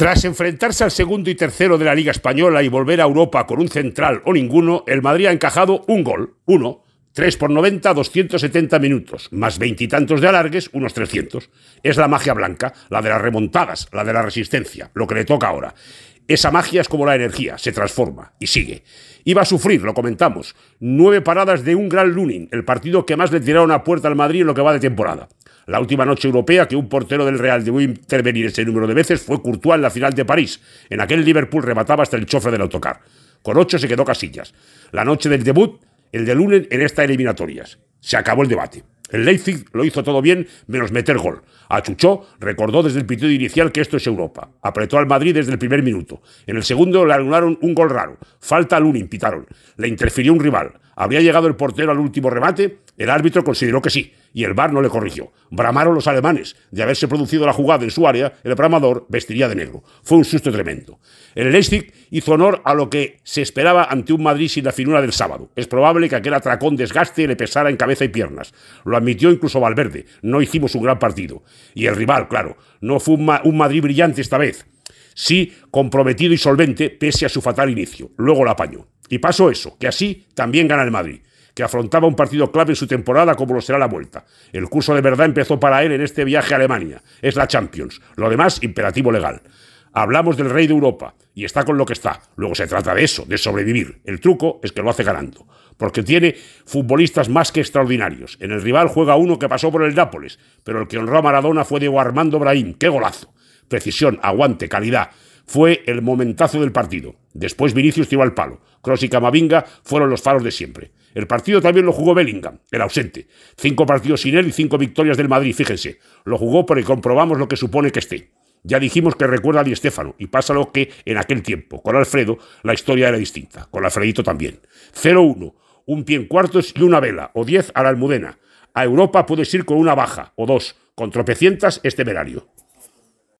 Tras enfrentarse al segundo y tercero de la Liga Española y volver a Europa con un central o ninguno, el Madrid ha encajado un gol, uno, 3 por 90, 270 minutos, más veintitantos de alargues, unos 300. Es la magia blanca, la de las remontadas, la de la resistencia, lo que le toca ahora. Esa magia es como la energía, se transforma y sigue. Iba a sufrir, lo comentamos. Nueve paradas de un gran Lunin, el partido que más le tiraron a puerta al Madrid en lo que va de temporada. La última noche europea que un portero del Real debió intervenir ese número de veces fue Courtois en la final de París. En aquel Liverpool remataba hasta el chofer del autocar. Con ocho se quedó Casillas. La noche del debut, el de lunes en estas eliminatorias. Se acabó el debate. El Leipzig lo hizo todo bien, menos meter gol. Achuchó recordó desde el pitido inicial que esto es Europa. Apretó al Madrid desde el primer minuto. En el segundo le anularon un gol raro. Falta al Lunin, pitaron. Le interfirió un rival. ¿Habría llegado el portero al último remate? El árbitro consideró que sí, y el VAR no le corrigió. Bramaron los alemanes. De haberse producido la jugada en su área, el bramador vestiría de negro. Fue un susto tremendo. El Leipzig hizo honor a lo que se esperaba ante un Madrid sin la finura del sábado. Es probable que aquel atracón desgaste le pesara en cabeza y piernas. Lo admitió incluso Valverde. No hicimos un gran partido. Y el rival, claro, no fue un, un Madrid brillante esta vez. Sí, comprometido y solvente, pese a su fatal inicio. Luego lo apañó. Y pasó eso, que así también gana el Madrid, que afrontaba un partido clave en su temporada como lo será la vuelta. El curso de verdad empezó para él en este viaje a Alemania. Es la Champions. Lo demás, imperativo legal. Hablamos del rey de Europa y está con lo que está. Luego se trata de eso, de sobrevivir. El truco es que lo hace ganando, porque tiene futbolistas más que extraordinarios. En el rival juega uno que pasó por el Nápoles, pero el que honró a Maradona fue Diego Armando Brahim. ¡Qué golazo! Precisión, aguante, calidad fue el momentazo del partido. Después Vinicius tiró al palo. Cross y Camavinga fueron los faros de siempre. El partido también lo jugó Bellingham, el ausente. Cinco partidos sin él y cinco victorias del Madrid, fíjense. Lo jugó porque comprobamos lo que supone que esté. Ya dijimos que recuerda a Di Stéfano, y pasa lo que en aquel tiempo. Con Alfredo la historia era distinta, con Alfredito también. 0-1, un pie en cuartos y una vela, o 10 a la almudena. A Europa puedes ir con una baja, o dos, con tropecientas este verario.